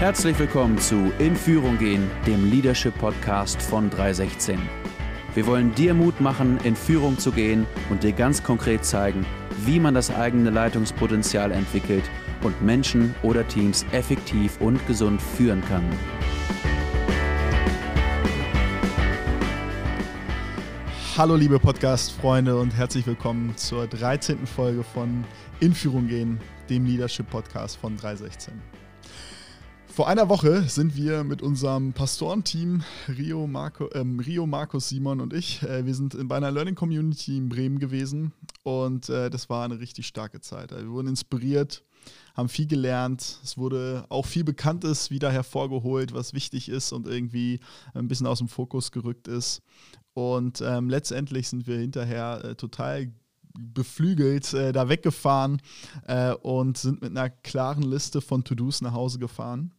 Herzlich willkommen zu In Führung gehen, dem Leadership Podcast von 316. Wir wollen dir Mut machen, in Führung zu gehen und dir ganz konkret zeigen, wie man das eigene Leitungspotenzial entwickelt und Menschen oder Teams effektiv und gesund führen kann. Hallo liebe Podcast-Freunde und herzlich willkommen zur 13. Folge von In Führung gehen, dem Leadership Podcast von 316. Vor einer Woche sind wir mit unserem Pastorenteam Rio, Marco, ähm, Rio, Markus, Simon und ich, äh, wir sind bei einer Learning Community in Bremen gewesen und äh, das war eine richtig starke Zeit. Wir wurden inspiriert, haben viel gelernt. Es wurde auch viel Bekanntes wieder hervorgeholt, was wichtig ist und irgendwie ein bisschen aus dem Fokus gerückt ist. Und ähm, letztendlich sind wir hinterher äh, total beflügelt äh, da weggefahren äh, und sind mit einer klaren Liste von To-Dos nach Hause gefahren.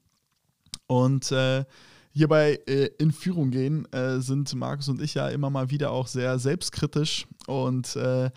Und äh, hierbei äh, in Führung gehen, äh, sind Markus und ich ja immer mal wieder auch sehr selbstkritisch. Und äh,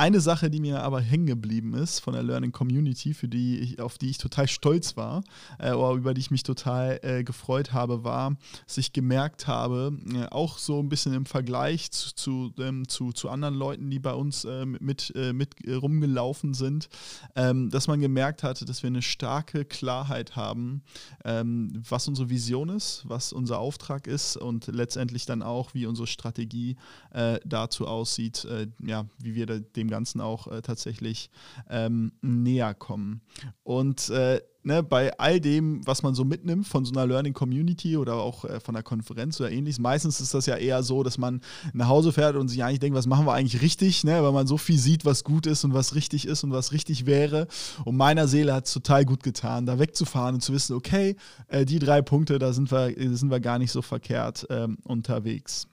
eine Sache, die mir aber hängen geblieben ist von der Learning Community, für die ich, auf die ich total stolz war, äh, oder über die ich mich total äh, gefreut habe, war, dass ich gemerkt habe, äh, auch so ein bisschen im Vergleich zu, zu, ähm, zu, zu anderen Leuten, die bei uns äh, mit, äh, mit rumgelaufen sind, ähm, dass man gemerkt hatte, dass wir eine starke Klarheit haben, ähm, was unsere Vision ist, was unser Auftrag ist und letztendlich dann auch, wie unsere Strategie äh, dazu aussieht, ja, wie wir dem Ganzen auch äh, tatsächlich ähm, näher kommen. Und äh, ne, bei all dem, was man so mitnimmt von so einer Learning Community oder auch äh, von einer Konferenz oder ähnliches, meistens ist das ja eher so, dass man nach Hause fährt und sich eigentlich denkt, was machen wir eigentlich richtig, ne, weil man so viel sieht, was gut ist und was richtig ist und was richtig wäre. Und meiner Seele hat es total gut getan, da wegzufahren und zu wissen, okay, äh, die drei Punkte, da sind wir, sind wir gar nicht so verkehrt ähm, unterwegs.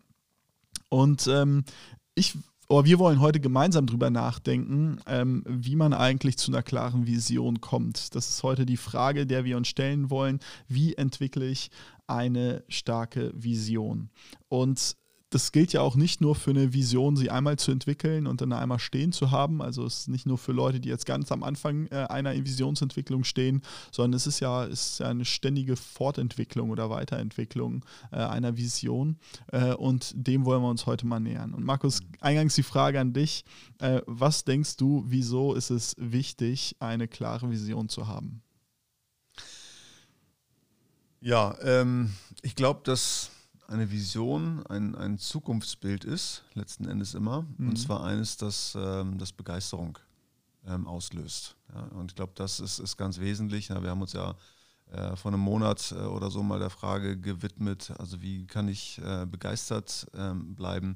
Und ähm, ich aber wir wollen heute gemeinsam darüber nachdenken, ähm, wie man eigentlich zu einer klaren Vision kommt. Das ist heute die Frage, der wir uns stellen wollen. Wie entwickle ich eine starke Vision? Und das gilt ja auch nicht nur für eine Vision, sie einmal zu entwickeln und dann einmal stehen zu haben. Also es ist nicht nur für Leute, die jetzt ganz am Anfang äh, einer Visionsentwicklung stehen, sondern es ist ja, ist ja eine ständige Fortentwicklung oder Weiterentwicklung äh, einer Vision. Äh, und dem wollen wir uns heute mal nähern. Und Markus, eingangs die Frage an dich. Was denkst du, wieso ist es wichtig, eine klare Vision zu haben? Ja, ähm, ich glaube, dass eine Vision, ein, ein Zukunftsbild ist, letzten Endes immer. Mhm. Und zwar eines, das, ähm, das Begeisterung ähm, auslöst. Ja, und ich glaube, das ist, ist ganz wesentlich. Ja, wir haben uns ja äh, vor einem Monat äh, oder so mal der Frage gewidmet, also wie kann ich äh, begeistert ähm, bleiben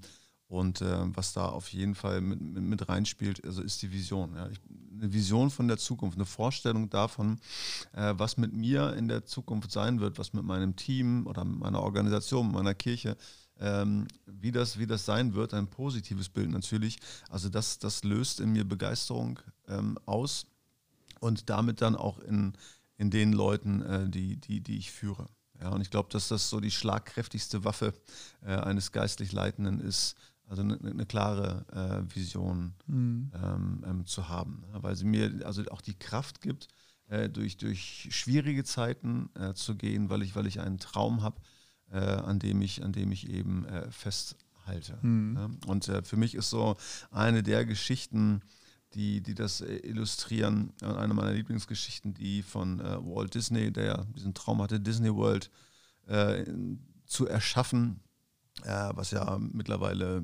und äh, was da auf jeden Fall mit, mit, mit reinspielt, also ist die Vision. Ja. Ich, eine Vision von der Zukunft, eine Vorstellung davon, äh, was mit mir in der Zukunft sein wird, was mit meinem Team oder mit meiner Organisation, mit meiner Kirche, ähm, wie, das, wie das sein wird. Ein positives Bild natürlich. Also das, das löst in mir Begeisterung ähm, aus und damit dann auch in, in den Leuten, äh, die, die, die ich führe. Ja, und ich glaube, dass das so die schlagkräftigste Waffe äh, eines geistlich Leitenden ist, also eine, eine klare äh, Vision mhm. ähm, ähm, zu haben, ne? weil sie mir also auch die Kraft gibt, äh, durch, durch schwierige Zeiten äh, zu gehen, weil ich, weil ich einen Traum habe, äh, an, dem ich, an dem ich eben äh, festhalte. Mhm. Ne? Und äh, für mich ist so eine der Geschichten, die, die das illustrieren, eine meiner Lieblingsgeschichten, die von Walt Disney, der diesen Traum hatte, Disney World zu erschaffen was ja mittlerweile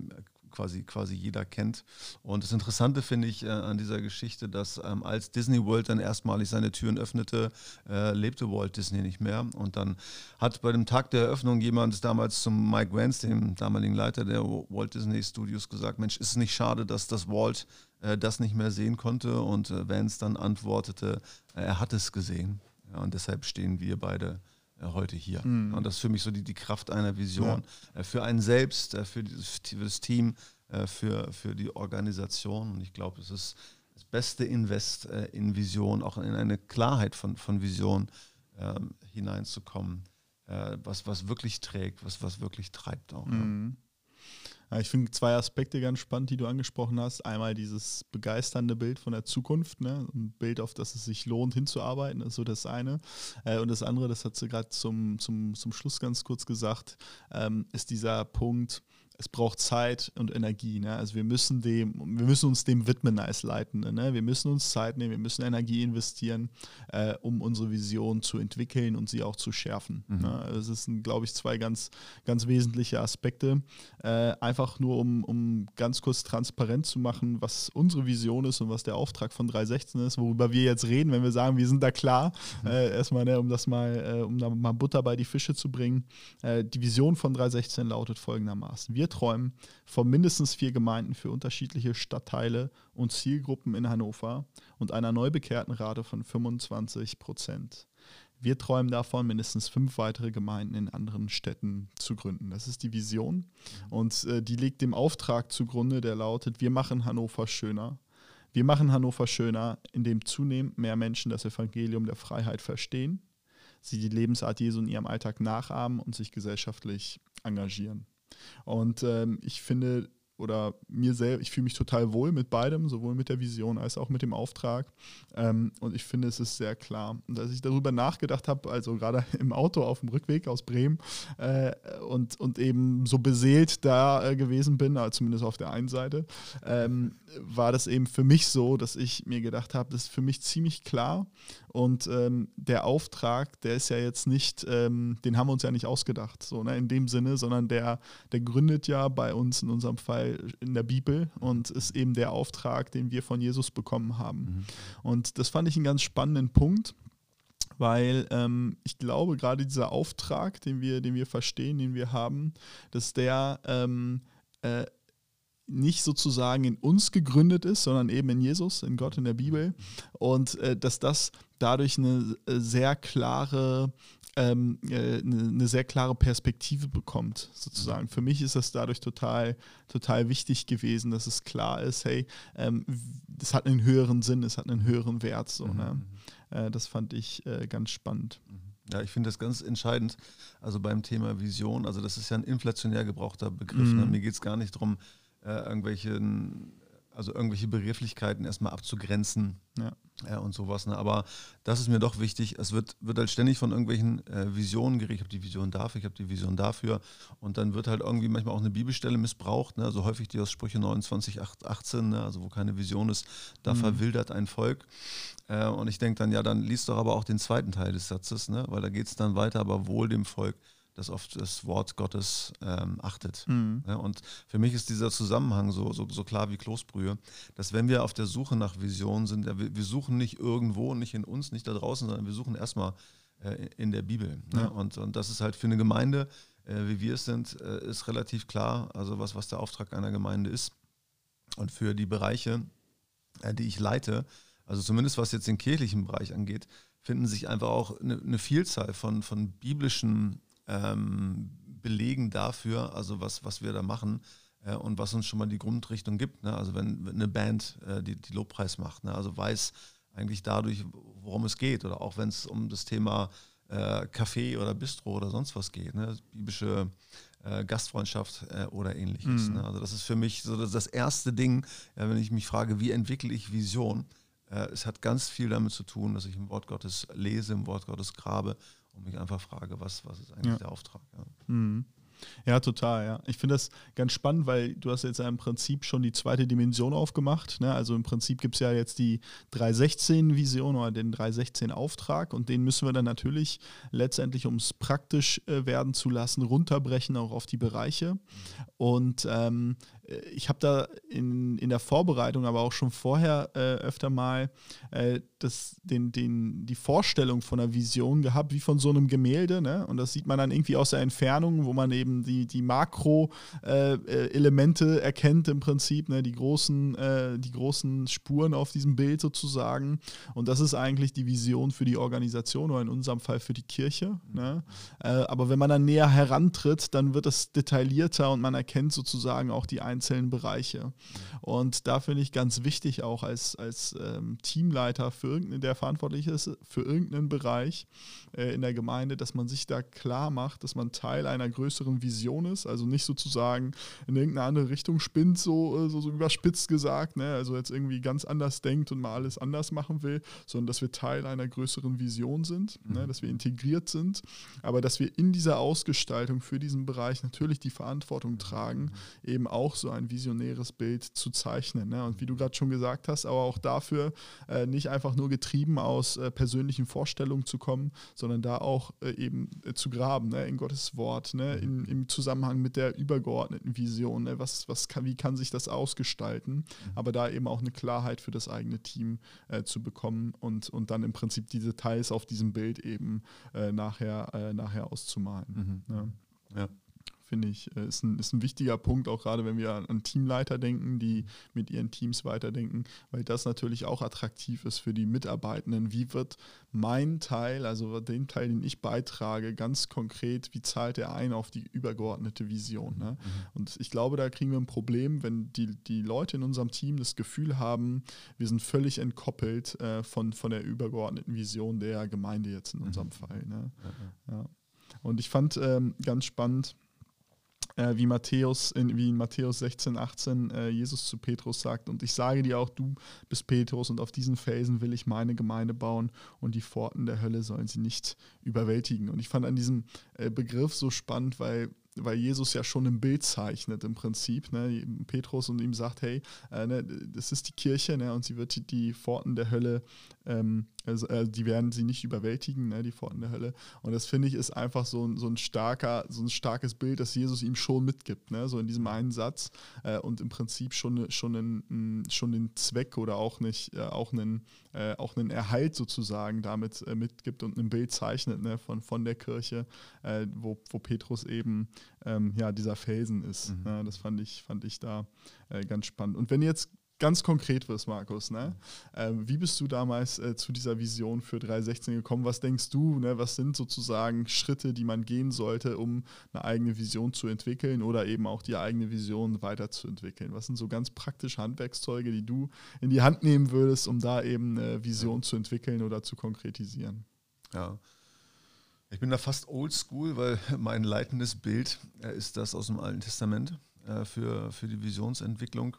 quasi, quasi jeder kennt. Und das Interessante finde ich äh, an dieser Geschichte, dass ähm, als Disney World dann erstmalig seine Türen öffnete, äh, lebte Walt Disney nicht mehr. Und dann hat bei dem Tag der Eröffnung jemand damals zum Mike Vance, dem damaligen Leiter der Walt Disney Studios, gesagt, Mensch, ist es nicht schade, dass das Walt äh, das nicht mehr sehen konnte? Und äh, Vance dann antwortete, äh, er hat es gesehen. Ja, und deshalb stehen wir beide äh, heute hier. Mhm. Und das ist für mich so die, die Kraft einer Vision. Ja. Äh, für einen selbst, äh, für, dieses, für das Team, für, für die Organisation. Und ich glaube, es ist das beste Invest in Vision, auch in eine Klarheit von, von Vision ähm, hineinzukommen, was, was wirklich trägt, was, was wirklich treibt auch. Mhm. Ja, ich finde zwei Aspekte ganz spannend, die du angesprochen hast. Einmal dieses begeisternde Bild von der Zukunft, ne? ein Bild, auf das es sich lohnt hinzuarbeiten, ist so das eine. Äh, und das andere, das hat sie gerade zum, zum, zum Schluss ganz kurz gesagt, ähm, ist dieser Punkt, es braucht Zeit und Energie. Ne? Also wir müssen dem, wir müssen uns dem widmen als Leitende. Ne? Wir müssen uns Zeit nehmen, wir müssen Energie investieren, äh, um unsere Vision zu entwickeln und sie auch zu schärfen. Mhm. Ne? Das sind, glaube ich, zwei ganz, ganz wesentliche Aspekte. Äh, einfach nur, um, um ganz kurz transparent zu machen, was unsere Vision ist und was der Auftrag von 316 ist, worüber wir jetzt reden, wenn wir sagen, wir sind da klar. Mhm. Äh, erstmal, ne, um das mal, äh, um da mal Butter bei die Fische zu bringen. Äh, die Vision von 316 lautet folgendermaßen. Wir träumen von mindestens vier Gemeinden für unterschiedliche Stadtteile und Zielgruppen in Hannover und einer Neubekehrtenrate von 25 Prozent. Wir träumen davon, mindestens fünf weitere Gemeinden in anderen Städten zu gründen. Das ist die Vision und äh, die liegt dem Auftrag zugrunde, der lautet, wir machen Hannover schöner. Wir machen Hannover schöner, indem zunehmend mehr Menschen das Evangelium der Freiheit verstehen, sie die Lebensart Jesu in ihrem Alltag nachahmen und sich gesellschaftlich engagieren. Und ähm, ich finde, oder mir selbst, ich fühle mich total wohl mit beidem, sowohl mit der Vision als auch mit dem Auftrag. Ähm, und ich finde, es ist sehr klar. Und als ich darüber nachgedacht habe, also gerade im Auto auf dem Rückweg aus Bremen äh, und, und eben so beseelt da äh, gewesen bin, also zumindest auf der einen Seite, ähm, war das eben für mich so, dass ich mir gedacht habe, das ist für mich ziemlich klar. Und ähm, der Auftrag, der ist ja jetzt nicht, ähm, den haben wir uns ja nicht ausgedacht, so ne, in dem Sinne, sondern der, der gründet ja bei uns in unserem Fall in der Bibel und ist eben der Auftrag, den wir von Jesus bekommen haben. Mhm. Und das fand ich einen ganz spannenden Punkt weil ähm, ich glaube, gerade dieser Auftrag, den wir, den wir verstehen, den wir haben, dass der ähm, äh, nicht sozusagen in uns gegründet ist, sondern eben in Jesus, in Gott, in der Bibel. Und äh, dass das dadurch eine äh, sehr klare ähm, äh, eine, eine, sehr klare Perspektive bekommt, sozusagen. Für mich ist das dadurch total, total wichtig gewesen, dass es klar ist, hey, ähm, das hat einen höheren Sinn, es hat einen höheren Wert. So, mhm. ne? Mhm. Äh, das fand ich äh, ganz spannend. Mhm. Ja, ich finde das ganz entscheidend. Also beim Thema Vision, also das ist ja ein inflationär gebrauchter Begriff. Ne? Mhm. Mir geht es gar nicht darum, äh, irgendwelchen also irgendwelche Begrifflichkeiten erstmal abzugrenzen ja. ja und sowas. Ne? Aber das ist mir doch wichtig. Es wird, wird halt ständig von irgendwelchen äh, Visionen geredet. Ich habe die Vision dafür, ich habe die Vision dafür. Und dann wird halt irgendwie manchmal auch eine Bibelstelle missbraucht. Ne? Also häufig die aus Sprüche 29, 18, ne? also wo keine Vision ist, da mhm. verwildert ein Volk. Äh, und ich denke dann, ja, dann liest doch aber auch den zweiten Teil des Satzes, ne? weil da geht es dann weiter, aber wohl dem Volk das auf das Wort Gottes ähm, achtet. Mhm. Ja, und für mich ist dieser Zusammenhang so, so, so klar wie Kloßbrühe, dass wenn wir auf der Suche nach Visionen sind, wir, wir, suchen nicht irgendwo, nicht in uns, nicht da draußen, sondern wir suchen erstmal äh, in der Bibel. Ja. Ne? Und, und das ist halt für eine Gemeinde, äh, wie wir es sind, äh, ist relativ klar, also was, was der Auftrag einer Gemeinde ist. Und für die Bereiche, äh, die ich leite, also zumindest was jetzt den kirchlichen Bereich angeht, finden sich einfach auch eine, eine Vielzahl von, von biblischen ähm, belegen dafür, also was, was wir da machen äh, und was uns schon mal die Grundrichtung gibt. Ne? Also wenn, wenn, eine Band äh, die, die Lobpreis macht, ne? also weiß eigentlich dadurch, worum es geht oder auch wenn es um das Thema äh, Café oder Bistro oder sonst was geht, ne? biblische äh, Gastfreundschaft äh, oder ähnliches. Mhm. Ne? Also das ist für mich so das, das erste Ding, wenn ich mich frage, wie entwickle ich Vision? Äh, es hat ganz viel damit zu tun, dass ich im Wort Gottes lese, im Wort Gottes grabe und mich einfach frage, was, was ist eigentlich ja. der Auftrag? Ja. Mhm. Ja, total, ja. Ich finde das ganz spannend, weil du hast jetzt ja im Prinzip schon die zweite Dimension aufgemacht. Ne? Also im Prinzip gibt es ja jetzt die 316-Vision oder den 316-Auftrag und den müssen wir dann natürlich letztendlich, um es praktisch äh, werden zu lassen, runterbrechen auch auf die Bereiche. Und ähm, ich habe da in, in der Vorbereitung, aber auch schon vorher äh, öfter mal äh, das, den, den, die Vorstellung von einer Vision gehabt, wie von so einem Gemälde. Ne? Und das sieht man dann irgendwie aus der Entfernung, wo man eben die, die Makro-Elemente äh, äh erkennt im Prinzip, ne? die, großen, äh, die großen Spuren auf diesem Bild sozusagen. Und das ist eigentlich die Vision für die Organisation oder in unserem Fall für die Kirche. Ne? Äh, aber wenn man dann näher herantritt, dann wird es detaillierter und man erkennt sozusagen auch die einzelnen einzelnen Bereiche. Und da finde ich ganz wichtig auch als, als ähm, Teamleiter, für irgendeinen, der verantwortlich ist für irgendeinen Bereich äh, in der Gemeinde, dass man sich da klar macht, dass man Teil einer größeren Vision ist, also nicht sozusagen in irgendeine andere Richtung spinnt, so, äh, so, so überspitzt gesagt, ne? also jetzt irgendwie ganz anders denkt und mal alles anders machen will, sondern dass wir Teil einer größeren Vision sind, ne? mhm. ne? dass wir integriert sind, aber dass wir in dieser Ausgestaltung für diesen Bereich natürlich die Verantwortung tragen, mhm. eben auch so ein visionäres Bild zu zeichnen. Ne? Und wie du gerade schon gesagt hast, aber auch dafür äh, nicht einfach nur getrieben aus äh, persönlichen Vorstellungen zu kommen, sondern da auch äh, eben äh, zu graben ne? in Gottes Wort, ne? In, im Zusammenhang mit der übergeordneten Vision. Ne? Was, was kann, wie kann sich das ausgestalten? Mhm. Aber da eben auch eine Klarheit für das eigene Team äh, zu bekommen und, und dann im Prinzip die Details auf diesem Bild eben äh, nachher, nachher auszumalen. Mhm. Ne? Ja finde ich, äh, ist ein, ist ein wichtiger Punkt, auch gerade wenn wir an Teamleiter denken, die mit ihren Teams weiterdenken, weil das natürlich auch attraktiv ist für die Mitarbeitenden. Wie wird mein Teil, also den Teil, den ich beitrage, ganz konkret, wie zahlt er ein auf die übergeordnete Vision? Ne? Mhm. Und ich glaube, da kriegen wir ein Problem, wenn die, die Leute in unserem Team das Gefühl haben, wir sind völlig entkoppelt äh, von, von der übergeordneten Vision der Gemeinde jetzt in unserem mhm. Fall. Ne? Ja. Und ich fand ähm, ganz spannend, äh, wie Matthäus, in, wie in Matthäus 16, 18 äh, Jesus zu Petrus sagt, und ich sage dir auch, du bist Petrus, und auf diesen Felsen will ich meine Gemeinde bauen, und die Pforten der Hölle sollen sie nicht überwältigen. Und ich fand an diesem äh, Begriff so spannend, weil weil Jesus ja schon ein Bild zeichnet im Prinzip, ne, Petrus und ihm sagt, hey, äh, ne, das ist die Kirche ne, und sie wird die, die Pforten der Hölle ähm, also, äh, die werden sie nicht überwältigen, ne, die Pforten der Hölle. Und das finde ich ist einfach so ein, so ein starker, so ein starkes Bild, das Jesus ihm schon mitgibt, ne, so in diesem einen Satz äh, und im Prinzip schon, schon, einen, schon den Zweck oder auch nicht, äh, auch einen, äh, auch einen Erhalt sozusagen damit äh, mitgibt und ein Bild zeichnet ne, von, von der Kirche, äh, wo, wo Petrus eben ähm, ja, dieser Felsen ist. Mhm. Ne, das fand ich, fand ich da ganz spannend. Und wenn jetzt ganz konkret wirst, Markus. Ne? Ähm, wie bist du damals äh, zu dieser Vision für 316 gekommen? Was denkst du, ne? was sind sozusagen Schritte, die man gehen sollte, um eine eigene Vision zu entwickeln oder eben auch die eigene Vision weiterzuentwickeln? Was sind so ganz praktische Handwerkszeuge, die du in die Hand nehmen würdest, um da eben eine Vision zu entwickeln oder zu konkretisieren? Ja. Ich bin da fast oldschool, weil mein leitendes Bild äh, ist das aus dem Alten Testament äh, für, für die Visionsentwicklung.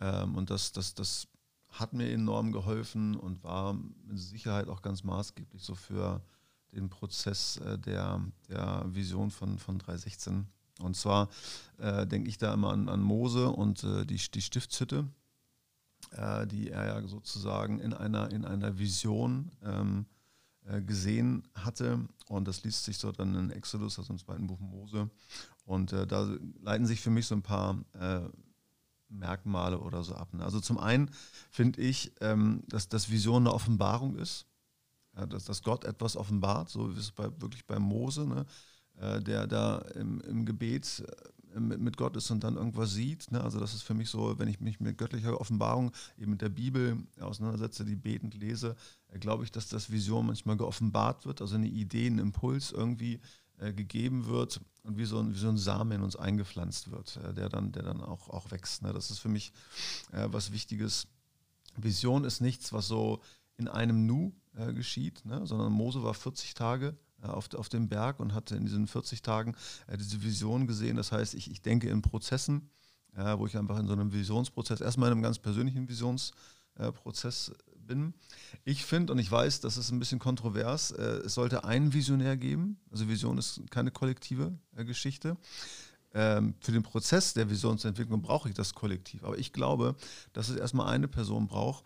Ähm, und das, das, das hat mir enorm geholfen und war mit Sicherheit auch ganz maßgeblich so für den Prozess äh, der, der Vision von, von 316. Und zwar äh, denke ich da immer an, an Mose und äh, die, die Stiftshütte, äh, die er ja sozusagen in einer, in einer Vision ähm, äh, gesehen hatte. Und das liest sich so dann in Exodus, also im zweiten Buch Mose. Und äh, da leiten sich für mich so ein paar Merkmale oder so ab. Ne? Also zum einen finde ich, ähm, dass das Vision eine Offenbarung ist, ja, dass, dass Gott etwas offenbart, so wie es bei, wirklich bei Mose, ne? äh, der da im, im Gebet äh, mit, mit, Gott ist und dann irgendwas sieht. Ne? Also das ist für mich so, wenn ich mich mit göttlicher Offenbarung eben mit der Bibel auseinandersetze, die betend lese, äh, glaube ich, dass das Vision manchmal geoffenbart wird, also eine Idee, ein Impuls irgendwie äh, gegeben wird und wie so, ein, wie so ein Samen in uns eingepflanzt wird, äh, der dann, der dann auch, auch wächst. Ne? Das ist für mich äh, was Wichtiges. Vision ist nichts, was so in einem Nu äh, geschieht, ne? sondern Mose war 40 Tage äh, auf, auf dem Berg und hatte in diesen 40 Tagen diese Vision gesehen. Das heißt, ich, ich denke in Prozessen, wo ich einfach in so einem Visionsprozess, erstmal in einem ganz persönlichen Visionsprozess bin. Ich finde und ich weiß, das ist ein bisschen kontrovers, äh, es sollte einen Visionär geben. Also Vision ist keine kollektive äh, Geschichte. Ähm, für den Prozess der Visionsentwicklung brauche ich das Kollektiv. Aber ich glaube, dass es erstmal eine Person braucht,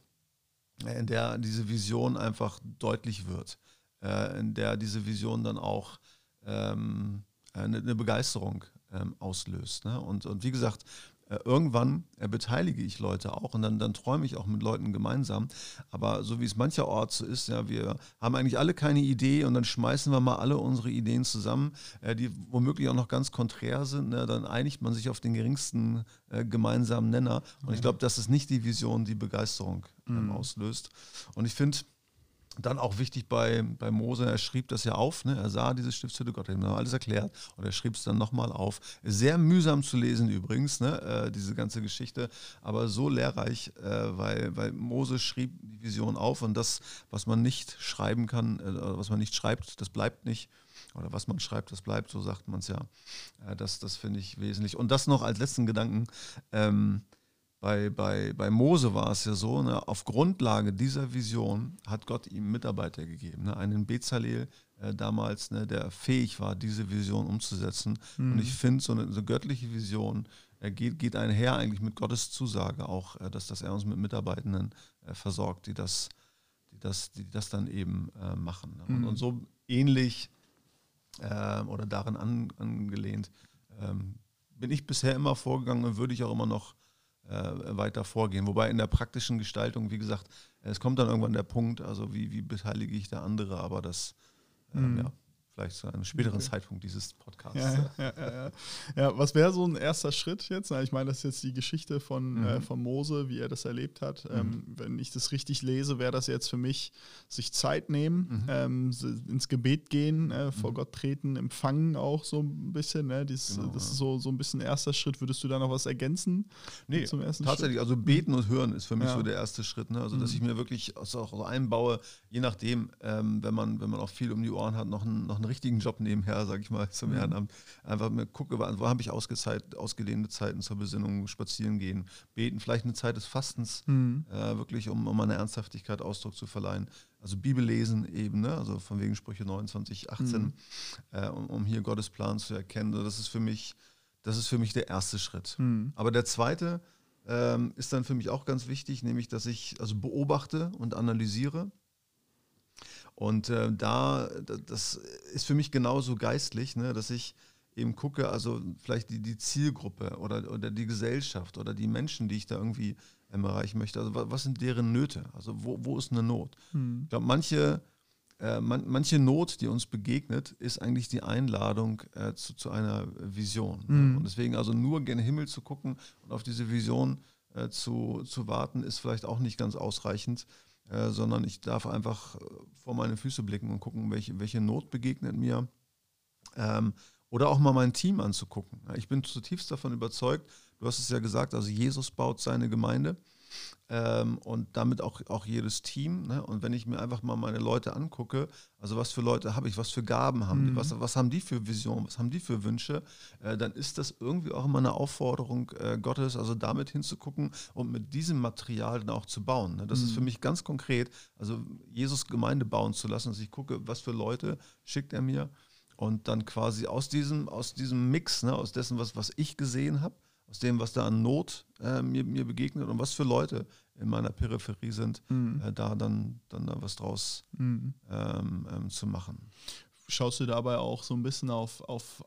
äh, in der diese Vision einfach deutlich wird, äh, in der diese Vision dann auch ähm, eine, eine, Begeisterung ähm, auslöst. Ne? Und, und wie gesagt, irgendwann äh, beteilige ich Leute auch und dann, dann träume ich auch mit Leuten gemeinsam. Aber so wie es mancherorts so ist, ja, wir haben eigentlich alle keine Idee und dann schmeißen wir mal alle unsere Ideen zusammen, äh, die womöglich auch noch ganz konträr sind. Ne? Dann einigt man sich auf den geringsten äh, gemeinsamen Nenner. Und ich glaube, das ist nicht die Vision, die Begeisterung ähm, mhm. auslöst. Und ich finde, dann auch wichtig bei, bei Mose, er schrieb das ja auf, ne? er sah diese Stiftshütte Gott, hat ihm alles erklärt und er schrieb es dann nochmal auf. Sehr mühsam zu lesen übrigens, ne? Äh, diese ganze Geschichte, aber so lehrreich, äh, weil, weil Mose schrieb die Vision auf und das, was man nicht schreiben kann, äh, was man nicht schreibt, das bleibt nicht. Oder was man schreibt, das bleibt, so sagt man es ja. Äh, das das finde ich wesentlich. Und das noch als letzten Gedanken. Ähm, bei, bei, bei Mose war es ja so, ne, auf Grundlage dieser Vision hat Gott ihm Mitarbeiter gegeben, ne, einen Bezalel äh, damals, ne, der fähig war, diese Vision umzusetzen. Mhm. Und ich finde, so eine, so göttliche Vision äh, geht, geht einher eigentlich mit Gottes Zusage auch, äh, dass, dass er uns mit Mitarbeitenden äh, versorgt, die das, die, das, die das dann eben äh, machen. Ne? Mhm. Und, und, so ähnlich ähm, oder darin an, angelehnt ähm, bin ich bisher immer vorgegangen und würde ich auch immer noch weiter vorgehen. Wobei in der praktischen Gestaltung, wie gesagt, es kommt dann irgendwann der Punkt, also wie, wie beteilige ich da andere, aber das, ähm, mhm. ja, vielleicht zu einem späteren okay. Zeitpunkt dieses Podcasts. Ja, ja, ja, ja. was wäre so ein erster Schritt jetzt? Ich meine, das ist jetzt die Geschichte von, mhm. äh, von Mose, wie er das erlebt hat. Mhm. Ähm, wenn ich das richtig lese, wäre das jetzt für mich, sich Zeit nehmen, mhm. ähm, ins Gebet gehen, äh, vor mhm. Gott treten, empfangen auch so ein bisschen. Ne? Dies, genau, das ist so, so ein bisschen erster Schritt. Würdest du da noch was ergänzen? Nee, zum ersten tatsächlich. Schritt? Also beten und hören ist für mich so der erste Schritt. Ne? Also, dass mhm. ich mir wirklich also auch so einbaue, je nachdem, ähm, wenn, man, wenn man auch viel um die Ohren hat, noch ein, noch ein einen richtigen Job nebenher, sage ich mal, zum mhm. Ehrenamt. Einfach mal gucke, wo habe ich ausgezeit, ausgedehnte Zeiten zur Besinnung, spazieren gehen, beten, vielleicht eine Zeit des Fastens, mhm. äh, wirklich, um, um eine Ernsthaftigkeit Ausdruck zu verleihen. Also Bibel lesen eben, ne? also von wegen Sprüche 29, 18, mhm. äh, um, um, hier Gottes Plan zu erkennen. Das ist für mich, das ist für mich der erste Schritt. Mhm. Aber der zweite ähm, ist dann für mich auch ganz wichtig, nämlich, dass ich also beobachte und analysiere und äh, da, das ist für mich genauso geistlich, ne, dass ich eben gucke, also vielleicht die, die Zielgruppe oder, oder die Gesellschaft oder die Menschen, die ich da irgendwie ähm, erreichen möchte. Also was sind deren Nöte? Also wo, wo ist eine Not? Hm. Ich glaube, manche, äh, man, manche Not, die uns begegnet, ist eigentlich die Einladung äh, zu, zu einer Vision. Ne? Hm. Und deswegen also nur gen Himmel zu gucken und auf diese Vision äh, zu, zu warten, ist vielleicht auch nicht ganz ausreichend. Äh, sondern ich darf einfach äh, vor meine Füße blicken und gucken, welche, welche Not begegnet mir. Ähm, oder auch mal mein Team anzugucken. Ich bin zutiefst davon überzeugt, du hast es ja gesagt, also Jesus baut seine Gemeinde ähm, und damit auch, auch jedes Team. Ne? Und wenn ich mir einfach mal meine Leute angucke, also was für Leute habe ich, was für Gaben haben mhm. die, was, was haben die für Visionen, was haben die für Wünsche, äh, dann ist das irgendwie auch immer eine Aufforderung äh, Gottes, also damit hinzugucken und mit diesem Material dann auch zu bauen. Ne? Das mhm. ist für mhm. mich ganz konkret, also Jesus Gemeinde bauen zu lassen, dass ich gucke, was für Leute schickt er mir und dann quasi aus diesem, aus diesem Mix, ne, aus dessen, was, was ich gesehen habe, aus dem, was da an Not äh, mir, mir begegnet und was für Leute in meiner Peripherie sind, mhm. äh, da dann, dann da was draus mhm. ähm, ähm, zu machen. Schaust du dabei auch so ein bisschen auf, auf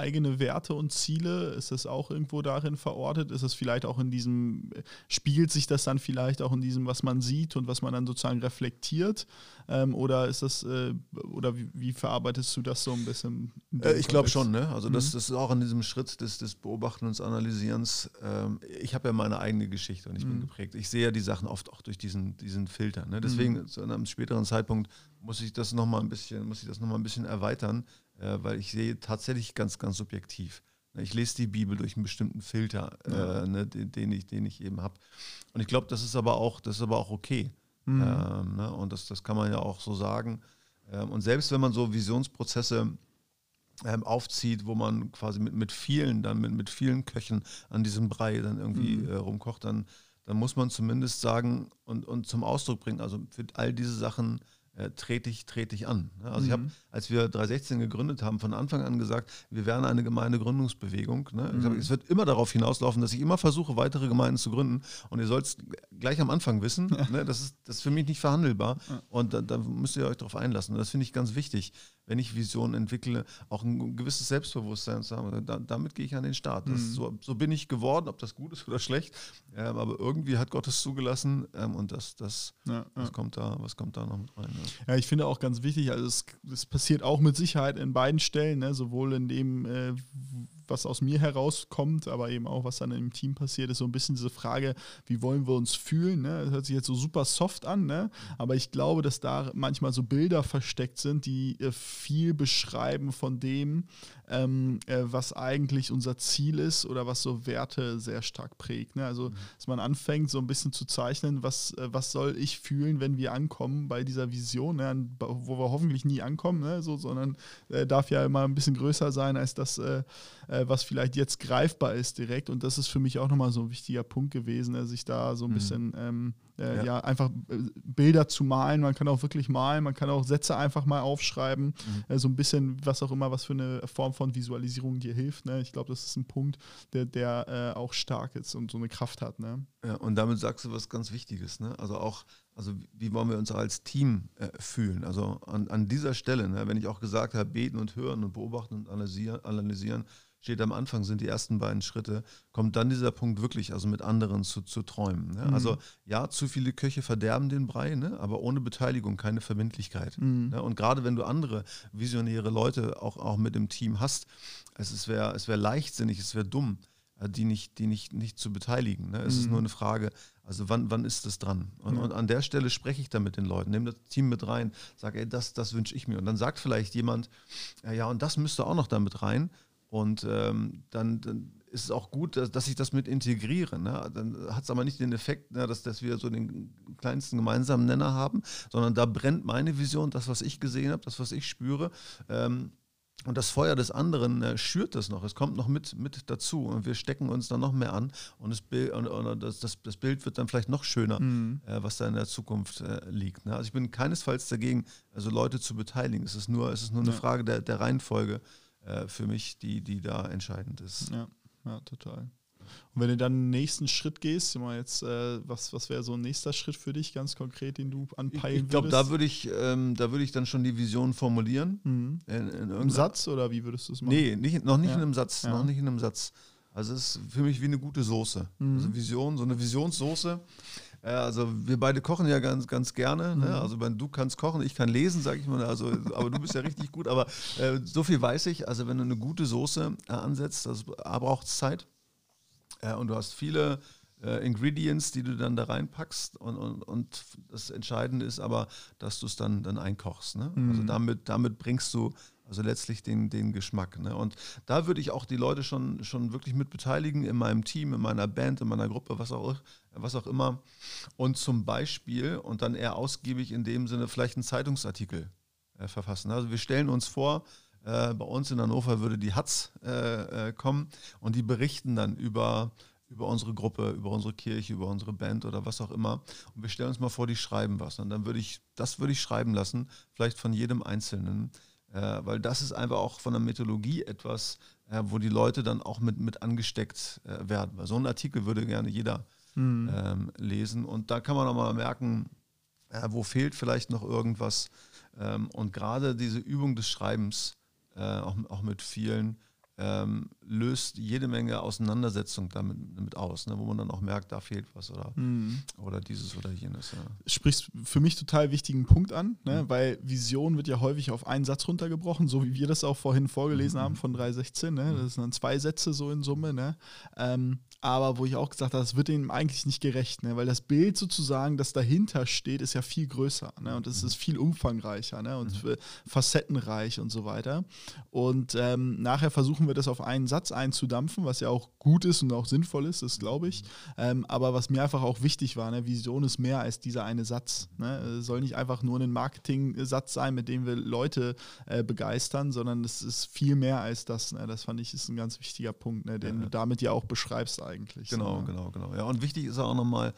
eigene Werte und Ziele? Ist das auch irgendwo darin verortet? Ist es vielleicht auch in diesem, spiegelt sich das dann vielleicht auch in diesem, was man sieht und was man dann sozusagen reflektiert? Ähm, oder ist das, äh, oder wie, wie, verarbeitest du das so ein bisschen? Äh, ich glaube schon, ne? Also mhm. das, das, ist auch in diesem Schritt des, des Beobachtens und Analysierens. Ähm, ich habe ja meine eigene Geschichte und ich mhm. bin geprägt. Ich sehe ja die Sachen oft auch durch diesen, diesen Filter. Ne? Deswegen mhm. zu einem späteren Zeitpunkt muss ich das nochmal ein bisschen, muss ich das noch mal ein bisschen erweitern äh, weil ich sehe tatsächlich ganz, ganz subjektiv. Ne, ich lese die Bibel durch einen bestimmten Filter, ja. äh, ne, den, den, ich, den ich eben habe. Und ich glaube, das ist aber auch, das ist aber auch okay. Mhm. Ähm, ne? Und das, das kann man ja auch so sagen. Ähm, und selbst wenn man so Visionsprozesse ähm, aufzieht, wo man quasi mit, mit vielen, dann mit, mit vielen Köchen an diesem Brei dann irgendwie mhm. äh, rumkocht, dann, dann muss man zumindest sagen und, und zum Ausdruck bringen, also für all diese Sachen äh, trete ich, trete ich an. Also mhm. ich habe, als wir 316 gegründet haben, von Anfang an gesagt, wir wären eine Gemeindegründungsbewegung. Ne? Mhm. Hab, es wird immer darauf hinauslaufen, dass ich immer versuche, weitere Gemeinden zu gründen. Und ihr sollt es gleich am Anfang wissen, ja. ne? das, ist, das ist für mich nicht verhandelbar. Ja. Und da, da, müsst ihr euch darauf einlassen. Und das finde ich ganz wichtig, wenn ich Visionen entwickle, auch ein gewisses Selbstbewusstsein zu haben. Da, damit gehe ich an den Start. Mhm. So, so, bin ich geworden, ob das gut ist oder schlecht. Ähm, aber irgendwie hat Gott es zugelassen ähm, und das, das, ja, was, Kommt da, was kommt da noch mit rein. Ja, ich finde auch ganz wichtig, also es, es passiert auch mit Sicherheit in beiden Stellen, ne? sowohl in dem, äh, was aus mir herauskommt, aber eben auch, was dann im Team passiert, ist so ein bisschen diese Frage, wie wollen wir uns fühlen? Ne? Das hört sich jetzt so super soft an, ne? aber ich glaube, dass da manchmal so Bilder versteckt sind, die äh, viel beschreiben von dem, ähm, äh, was eigentlich unser Ziel ist oder was so Werte sehr stark prägt. Ne? Also, mhm. dass man anfängt, so ein bisschen zu zeichnen, was, äh, was soll ich fühlen, wenn wir ankommen bei dieser Vision, ne? wo wir hoffentlich nie ankommen, ne? so, sondern äh, darf ja immer ein bisschen größer sein als das, äh, äh, was vielleicht jetzt greifbar ist direkt. Und das ist für mich auch nochmal so ein wichtiger Punkt gewesen, sich da so ein mhm. bisschen ähm, äh, ja. ja. einfach äh, Bilder zu malen. Man kann auch wirklich malen, man kann auch Sätze einfach mal aufschreiben. Mhm. Äh, so ein bisschen, was auch immer, was für eine Form von Visualisierung dir hilft. Ne? Ich glaube, das ist ein Punkt, der, der äh, auch stark ist und so eine Kraft hat. Ne? Ja, und damit sagst du was ganz Wichtiges. Ne? Also auch, also wie wollen wir uns als Team äh, fühlen? Also an, an dieser Stelle, ne? wenn ich auch gesagt habe, beten und hören und beobachten und analysieren, analysieren steht am Anfang, sind die ersten beiden Schritte, kommt dann dieser Punkt wirklich, also mit anderen zu, zu träumen. Ne? Mhm. Also ja, zu viele Köche verderben den Brei, ne? aber ohne Beteiligung keine Verbindlichkeit. Mhm. Ne? Und gerade wenn du andere visionäre Leute auch, auch mit im Team hast, es wäre es wär leichtsinnig, es wäre dumm, äh, die nicht, die nicht, nicht zu beteiligen. Ne? Es mhm. ist nur eine Frage, also wann, wann ist das dran? Und, ja. und, an der Stelle spreche ich dann mit den Leuten, nehme das Team mit rein, sage, ey, das, das wünsche ich mir. Und dann sagt vielleicht jemand, ja, ja, und das müsste auch noch damit rein. Und ähm, dann, dann, ist es auch gut, dass, dass ich das mit integriere. Ne? Dann hat es aber nicht den Effekt, ne, dass, dass wir so den kleinsten gemeinsamen Nenner haben, sondern da brennt meine Vision, das, was ich gesehen habe, das, was ich spüre. Ähm, und das Feuer des anderen äh, schürt das noch. Es kommt noch mit, mit dazu und wir stecken uns dann noch mehr an und das Bild, und, und das, das, das, Bild wird dann vielleicht noch schöner, mhm. äh, was da in der Zukunft äh, liegt. Ne? Also ich bin keinesfalls dagegen, also Leute zu beteiligen. Es ist nur, es ist nur eine ja. Frage der, der Reihenfolge äh, für mich, die, die da entscheidend ist. Ja, ja total. Und wenn du dann den nächsten Schritt gehst, mal jetzt, äh, was, was wäre so ein nächster Schritt für dich ganz konkret, den du anpeilen ich, ich glaub, würdest? Ich glaube, da würde ich, ähm, da ich dann schon die Vision formulieren. Mhm. In, in Im Satz oder wie würdest du es machen? Nee, nicht, noch nicht ja. in einem Satz, ja. noch nicht in einem Satz. Also es ist für mich wie eine gute Soße. Mhm. Also Vision, so eine Visionssoße. Ja, also wir beide kochen ja ganz, ganz gerne. Ne? Mhm. Also wenn du kannst kochen, ich kann lesen, sage ich mal. Also, aber du bist ja richtig gut. Aber äh, so viel weiß ich. Also wenn du eine gute Soße äh, ansetzt, das braucht es Zeit. Äh, und du hast viele äh, Ingredients, die du dann da reinpackst. Und, und, und das Entscheidende ist aber, dass du es dann, dann einkochst. Ne? Also mhm. Also damit, damit bringst du also letztlich den, den Geschmack. Ne? Und da würde ich auch die Leute schon, schon wirklich mit beteiligen, in meinem Team, in meiner Band, in meiner Gruppe, was auch, was auch immer. Und zum Beispiel, und dann eher ausgiebig in dem Sinne, vielleicht einen Zeitungsartikel äh, verfassen. Also wir stellen uns vor, äh, bei uns in Hannover würde die Hatz äh, äh, kommen und die berichten dann über über unsere Gruppe, über unsere Kirche, über unsere Band oder was auch immer. Und wir stellen uns mal vor, die schreiben was. Und dann würde ich, das würde ich schreiben lassen, vielleicht von jedem Einzelnen. Äh, weil das ist einfach auch von der Mythologie etwas, äh, wo die Leute dann auch mit, mit angesteckt äh, werden. Weil so einen Artikel würde gerne jeder mhm. ähm, lesen. Und da kann man auch mal merken, äh, wo fehlt vielleicht noch irgendwas. Ähm, und gerade diese Übung des Schreibens, äh, auch, auch mit vielen, ähm, löst jede Menge Auseinandersetzung damit, damit aus, ne, wo man dann auch merkt, da fehlt was oder, mhm. oder dieses oder jenes. Ja. Sprichst für mich total wichtigen Punkt an, ne, mhm. weil Vision wird ja häufig auf einen Satz runtergebrochen, so wie wir das auch vorhin vorgelesen mhm. haben von 316. Ne, das sind dann zwei Sätze so in Summe. Ne, ähm, aber wo ich auch gesagt habe, das wird ihm eigentlich nicht gerecht, ne? weil das Bild sozusagen, das dahinter steht, ist ja viel größer ne? und es ist viel umfangreicher ne? und mhm. facettenreich und so weiter. Und ähm, nachher versuchen wir das auf einen Satz einzudampfen, was ja auch gut ist und auch sinnvoll ist, das glaube ich. Ähm, aber was mir einfach auch wichtig war, ne? Vision ist mehr als dieser eine Satz. Ne? Es soll nicht einfach nur ein Marketing-Satz sein, mit dem wir Leute äh, begeistern, sondern es ist viel mehr als das. Ne? Das fand ich ist ein ganz wichtiger Punkt, ne? den ja. du damit ja auch beschreibst eigentlich. Genau, so, ne? genau, genau. Ja, und wichtig ist auch nochmal,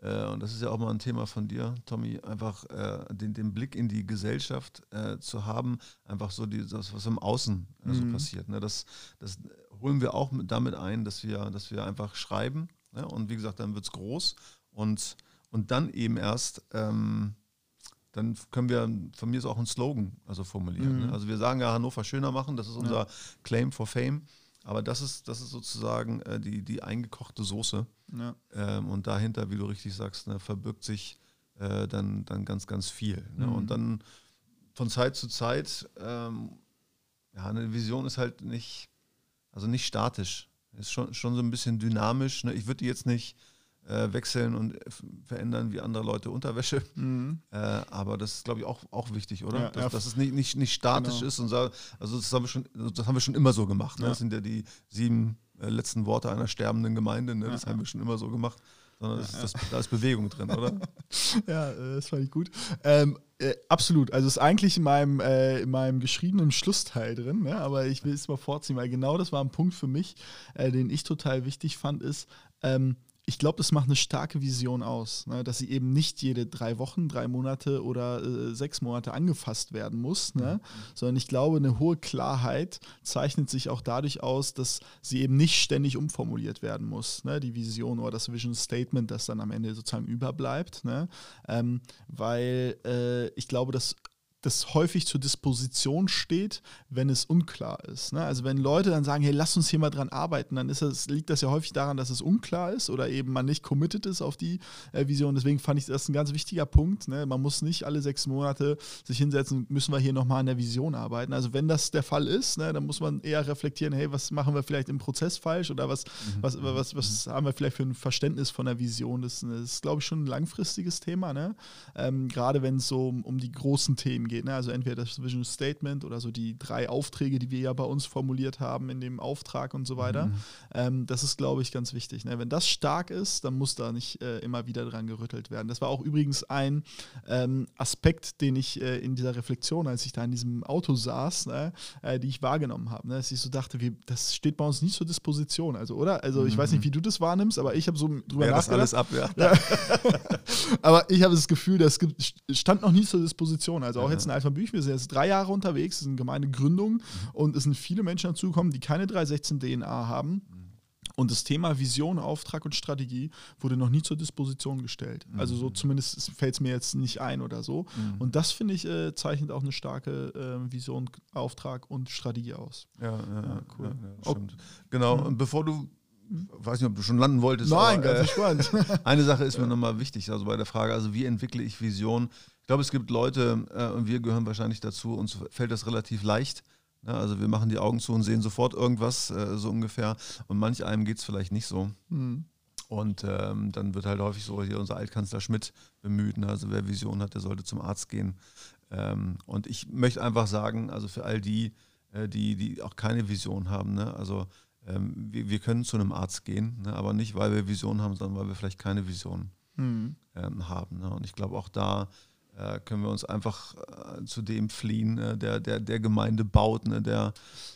äh, und das ist ja auch mal ein Thema von dir, Tommy, einfach äh, den, den Blick in die Gesellschaft äh, zu haben, einfach so die, das, was im Außen äh, so mhm. passiert. Ne? Das, das holen wir auch mit, damit ein, dass wir, dass wir einfach schreiben. Ne? Und wie gesagt, dann wird es groß und, und dann eben erst. Ähm, dann können wir von mir ist auch ein Slogan also formulieren. Ne? Mhm. Ne? Also wir sagen ja Hannover schöner machen, das ist unser ja. Claim for Fame. Aber das ist, das ist sozusagen äh, die, die eingekochte Soße. Ja. Ähm, und dahinter, wie du richtig sagst, ne, verbirgt sich äh, dann, dann ganz, ganz viel. Ne? Mhm. Und dann von Zeit zu Zeit, ähm, ja, eine Vision ist halt nicht, also nicht statisch. Ist schon, schon so ein bisschen dynamisch. Ne? Ich würde die jetzt nicht äh, wechseln und verändern wie andere Leute Unterwäsche. Mhm. Äh, aber das ist, glaube ich, auch, auch wichtig, oder? Ja, dass, ja. dass, es nicht, nicht, nicht statisch genau. ist und so, also das haben wir schon, das haben wir schon immer so gemacht. Ne? Ja. Das sind ja die sieben äh, letzten Worte einer sterbenden Gemeinde. Ne? Das haben wir schon immer so gemacht. Sondern das, das, da ist Bewegung drin, oder? ja, äh, das fand ich gut. Ähm, äh, absolut. Also ist eigentlich in meinem, äh, in meinem geschriebenen Schlussteil drin, ne? aber ich will es mal vorziehen, weil genau das war ein Punkt für mich, äh, den ich total wichtig fand, ist, ähm, ich glaube, das macht eine starke Vision aus, ne? dass sie eben nicht jede drei Wochen, drei Monate oder äh, sechs Monate angefasst werden muss, ne? Mhm. sondern ich glaube, eine hohe Klarheit zeichnet sich auch dadurch aus, dass sie eben nicht ständig umformuliert werden muss, ne? die Vision oder das Vision Statement, das dann am Ende sozusagen überbleibt, ne? ähm, weil äh, ich glaube, dass das häufig zur Disposition steht, wenn es unklar ist. Ne? Also wenn Leute dann sagen, hey, lass uns hier mal dran arbeiten, dann das, liegt das ja häufig daran, dass es unklar ist oder eben man nicht committed ist auf die äh, Vision. Deswegen fand ich das ein ganz wichtiger Punkt. Ne? Man muss nicht alle sechs Monate sich hinsetzen, müssen wir hier nochmal an der Vision arbeiten. Also wenn das der Fall ist, ne, dann muss man eher reflektieren, hey, was machen wir vielleicht im Prozess falsch oder was, mhm. was, was, was haben wir vielleicht für ein Verständnis von der Vision. Das, das ist, glaube ich, schon ein langfristiges Thema. Ne? Ähm, gerade wenn es so um, um die großen Themen geht. Ne? Also entweder das Vision Statement oder so die drei Aufträge, die wir ja bei uns formuliert haben in dem Auftrag und so weiter. Mhm. Ähm, das ist, glaube ich, ganz wichtig. Ne? Wenn das stark ist, dann muss da nicht äh, immer wieder dran gerüttelt werden. Das war auch übrigens ein ähm, Aspekt, den ich äh, in dieser Reflexion, als ich da in diesem Auto saß, ne, äh, die ich wahrgenommen habe. Ne? Dass ich so dachte, wie, das steht bei uns nicht zur Disposition. Also, oder? Also, ich mhm. weiß nicht, wie du das wahrnimmst, aber ich habe so drüber ja, nachgedacht. Das alles ab, ja. aber ich habe das Gefühl, das stand noch nie zur Disposition. Also auch ja. jetzt in Alpha Büch, wir sind jetzt drei Jahre unterwegs, es ist eine Gemeindegründung mhm. und es sind viele Menschen dazugekommen, die keine 316 DNA haben. Mhm. Und das Thema Vision, Auftrag und Strategie wurde noch nie zur Disposition gestellt. Mhm. Also so zumindest fällt es mir jetzt nicht ein oder so. Mhm. Und das finde ich äh, zeichnet auch eine starke äh, Vision, Auftrag und Strategie aus. Ja, ja, ja cool. Ja, stimmt. Genau. Mhm. Und bevor du weiß nicht, ob du schon landen wolltest. Nein, aber, ganz äh, gespannt. eine Sache ist mir nochmal wichtig, also bei der Frage, also wie entwickle ich Vision? Ich glaube, es gibt Leute, äh, und wir gehören wahrscheinlich dazu, uns fällt das relativ leicht. Ja, ne? also wir machen die Augen zu und sehen sofort irgendwas, äh, so ungefähr. Und manch einem geht es vielleicht nicht so. Mhm. Und ähm, dann wird halt häufig so hier unser Altkanzler Schmidt bemüht. Ne? Also wer Vision hat, der sollte zum Arzt gehen. Ähm, und ich möchte einfach sagen, also für all die, äh, die, die auch keine Vision haben, ne? also ähm, wir, wir, können zu einem Arzt gehen, ne? aber nicht, weil wir Vision haben, sondern weil wir vielleicht keine Vision mhm. haben. Ne? Und ich glaube, auch da können wir uns einfach äh, zu dem fliehen, äh, der, der, der Gemeinde baut, ne? der,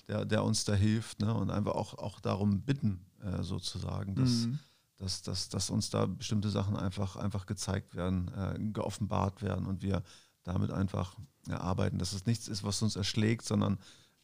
der, der uns da hilft ne? und einfach auch, auch darum bitten, äh, sozusagen, dass, mhm. dass, dass, dass uns da bestimmte Sachen einfach, einfach gezeigt werden, äh, geoffenbart werden und wir damit einfach arbeiten, dass es nichts ist, was uns erschlägt, sondern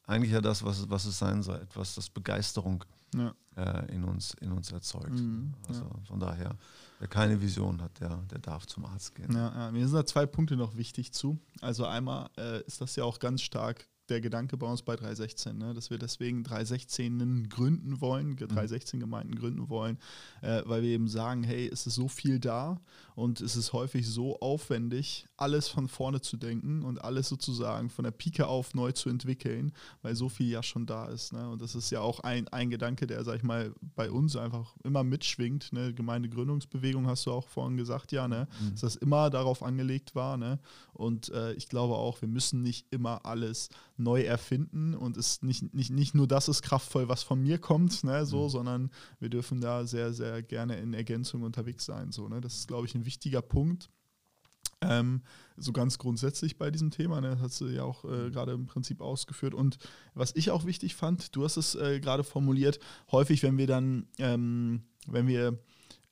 eigentlich ja das, was, was es sein soll, etwas, das Begeisterung ja. äh, in, uns, in uns erzeugt. Mhm, also ja. von daher, wer keine Vision hat, der, der darf zum Arzt gehen. Ja, ja. Mir sind da zwei Punkte noch wichtig zu. Also einmal äh, ist das ja auch ganz stark der Gedanke bei uns bei 316, ne? dass wir deswegen 316 gründen wollen, 316 mhm. Gemeinden gründen wollen, äh, weil wir eben sagen, hey, es ist so viel da und es ist häufig so aufwendig, alles von vorne zu denken und alles sozusagen von der Pike auf neu zu entwickeln, weil so viel ja schon da ist. Ne? Und das ist ja auch ein, ein Gedanke, der, sag ich mal, bei uns einfach immer mitschwingt. Ne? Gemeindegründungsbewegung hast du auch vorhin gesagt, ja, ne? Mhm. dass das immer darauf angelegt war. Ne? Und äh, ich glaube auch, wir müssen nicht immer alles neu erfinden und es nicht, nicht, nicht nur das ist kraftvoll, was von mir kommt, ne, so, mhm. sondern wir dürfen da sehr, sehr gerne in Ergänzung unterwegs sein. So, ne? Das ist, glaube ich, ein wichtiger Punkt. Ähm, so ganz grundsätzlich bei diesem Thema, ne, das hast du ja auch äh, mhm. gerade im Prinzip ausgeführt. Und was ich auch wichtig fand, du hast es äh, gerade formuliert, häufig, wenn wir dann, ähm, wenn wir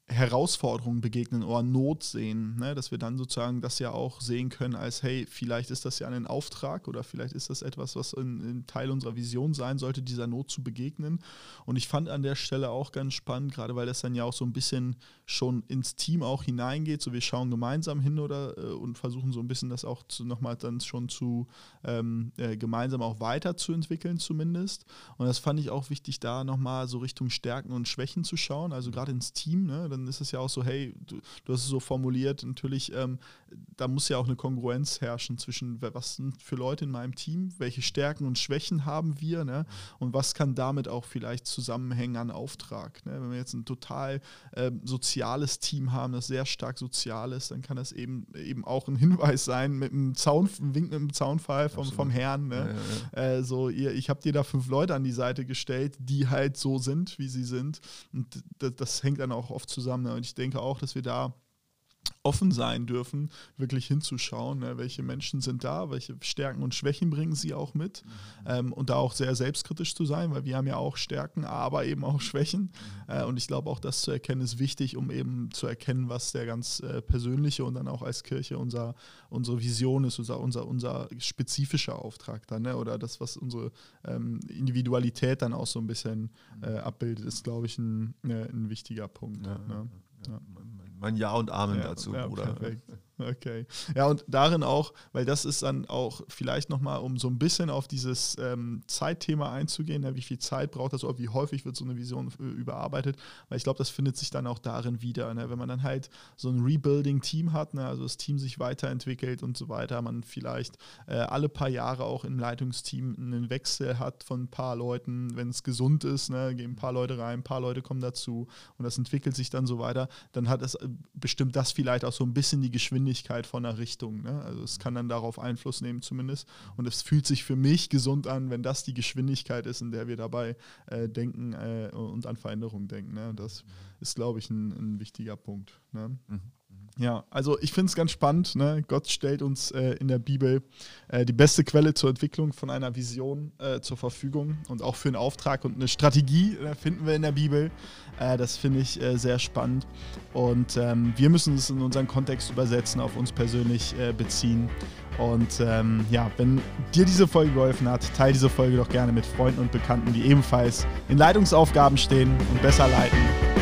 Herausforderungen begegnen oder Not sehen, ne? dass wir dann sozusagen das ja auch sehen können als, hey, vielleicht ist das ja ein Auftrag oder vielleicht ist das etwas, was ein Teil unserer Vision sein sollte, dieser Not zu begegnen. Und ich fand an der Stelle auch ganz spannend, gerade weil das dann ja auch so ein bisschen schon ins Team auch hineingeht, so wir schauen gemeinsam hin oder äh, und versuchen so ein bisschen das auch nochmal dann schon zu ähm, äh, gemeinsam auch weiterzuentwickeln zumindest. Und das fand ich auch wichtig, da nochmal so Richtung Stärken und Schwächen zu schauen, also gerade ins Team, ne? Dann ist es ja auch so, hey, du, du hast es so formuliert, natürlich, ähm, da muss ja auch eine Kongruenz herrschen zwischen, was sind für Leute in meinem Team, welche Stärken und Schwächen haben wir ne? und was kann damit auch vielleicht zusammenhängen an Auftrag. Ne? Wenn wir jetzt ein total äh, soziales Team haben, das sehr stark sozial ist, dann kann das eben, eben auch ein Hinweis sein mit einem Zaun, ein Wink mit einem Zaunfall vom, vom Herrn. Ne? Ja, ja, ja. Äh, so, ihr, ich habe dir da fünf Leute an die Seite gestellt, die halt so sind, wie sie sind. Und das, das hängt dann auch oft zusammen. Ne? Und ich denke auch, dass wir da offen sein dürfen, wirklich hinzuschauen, ne, welche Menschen sind da, welche Stärken und Schwächen bringen sie auch mit mhm. ähm, und da auch sehr selbstkritisch zu sein, weil wir haben ja auch Stärken, aber eben auch Schwächen mhm. äh, und ich glaube auch das zu erkennen ist wichtig, um eben zu erkennen, was der ganz äh, persönliche und dann auch als Kirche unser, unsere Vision ist, unser, unser, unser spezifischer Auftrag dann ne, oder das, was unsere ähm, Individualität dann auch so ein bisschen mhm. äh, abbildet, ist glaube ich ein, äh, ein wichtiger Punkt. Ja, ne? ja. Mein Ja und Amen ja, dazu, ja, Bruder. Perfekt. Okay. Ja, und darin auch, weil das ist dann auch vielleicht nochmal, um so ein bisschen auf dieses ähm, Zeitthema einzugehen, ja, wie viel Zeit braucht das oder wie häufig wird so eine Vision äh, überarbeitet, weil ich glaube, das findet sich dann auch darin wieder. Ne? Wenn man dann halt so ein Rebuilding-Team hat, ne? also das Team sich weiterentwickelt und so weiter, man vielleicht äh, alle paar Jahre auch im Leitungsteam einen Wechsel hat von ein paar Leuten, wenn es gesund ist, ne? gehen ein paar Leute rein, ein paar Leute kommen dazu und das entwickelt sich dann so weiter, dann hat es äh, bestimmt das vielleicht auch so ein bisschen die Geschwindigkeit Geschwindigkeit von der Richtung. Ne? Also es kann dann darauf Einfluss nehmen zumindest. Und es fühlt sich für mich gesund an, wenn das die Geschwindigkeit ist, in der wir dabei äh, denken äh, und an Veränderungen denken. Ne? Das ist, glaube ich, ein, ein wichtiger Punkt. Ne? Mhm. Ja, also ich finde es ganz spannend. Ne? Gott stellt uns äh, in der Bibel äh, die beste Quelle zur Entwicklung von einer Vision äh, zur Verfügung und auch für einen Auftrag und eine Strategie äh, finden wir in der Bibel. Äh, das finde ich äh, sehr spannend und ähm, wir müssen es in unseren Kontext übersetzen, auf uns persönlich beziehen. Und ähm, ja, wenn dir diese Folge geholfen hat, teile diese Folge doch gerne mit Freunden und Bekannten, die ebenfalls in Leitungsaufgaben stehen und besser leiten